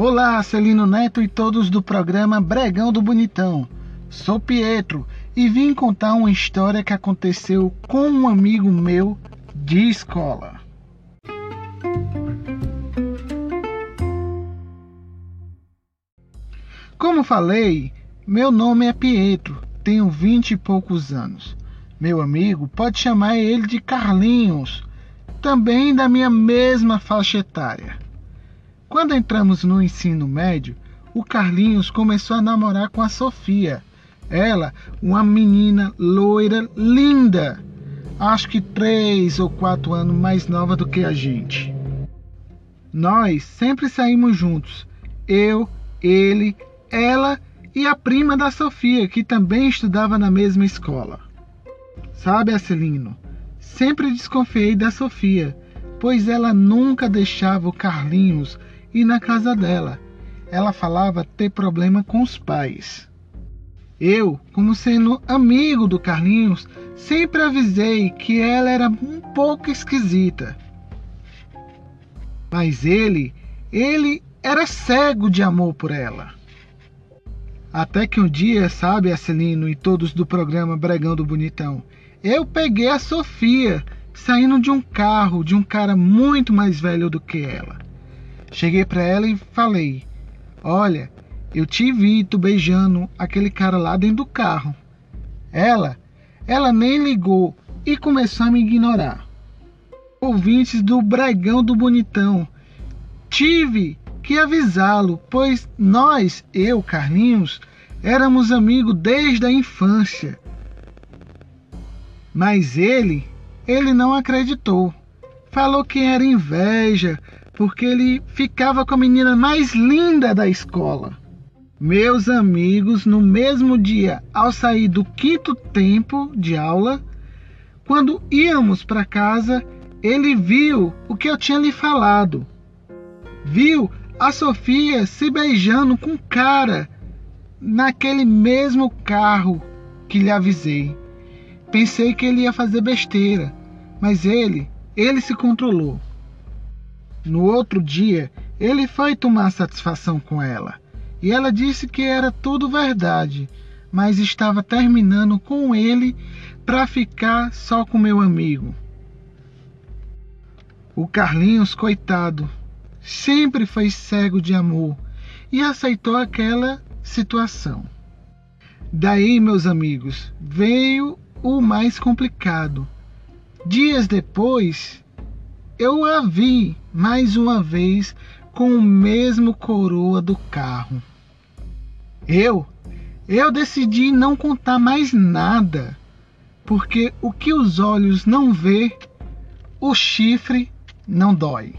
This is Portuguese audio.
Olá, Celino Neto e todos do programa Bregão do Bonitão. Sou Pietro e vim contar uma história que aconteceu com um amigo meu de escola. Como falei, meu nome é Pietro, tenho vinte e poucos anos. Meu amigo pode chamar ele de Carlinhos, também da minha mesma faixa etária. Quando entramos no ensino médio, o Carlinhos começou a namorar com a Sofia. Ela, uma menina loira, linda, acho que três ou quatro anos mais nova do que a gente. Nós sempre saímos juntos, eu, ele, ela e a prima da Sofia, que também estudava na mesma escola. Sabe, Acelino, sempre desconfiei da Sofia, pois ela nunca deixava o Carlinhos ir na casa dela. Ela falava ter problema com os pais. Eu, como sendo amigo do Carlinhos, sempre avisei que ela era um pouco esquisita. Mas ele, ele era cego de amor por ela. Até que um dia, sabe, Acelino e todos do programa Bregão do Bonitão, eu peguei a Sofia saindo de um carro de um cara muito mais velho do que ela. Cheguei para ela e falei: Olha, eu te vi tu beijando aquele cara lá dentro do carro. Ela, ela nem ligou e começou a me ignorar. Ouvintes do Bregão do Bonitão, tive que avisá-lo, pois nós, eu, Carlinhos, éramos amigos desde a infância. Mas ele, ele não acreditou. Falou que era inveja, porque ele ficava com a menina mais linda da escola. Meus amigos, no mesmo dia, ao sair do quinto tempo de aula, quando íamos para casa, ele viu o que eu tinha lhe falado. Viu a Sofia se beijando com cara naquele mesmo carro que lhe avisei. Pensei que ele ia fazer besteira, mas ele, ele se controlou. No outro dia, ele foi tomar satisfação com ela, e ela disse que era tudo verdade, mas estava terminando com ele para ficar só com meu amigo. O Carlinhos, coitado, sempre foi cego de amor e aceitou aquela situação. Daí, meus amigos, veio o mais complicado. Dias depois, eu a vi mais uma vez com o mesmo coroa do carro. Eu, eu decidi não contar mais nada, porque o que os olhos não vê, o chifre não dói.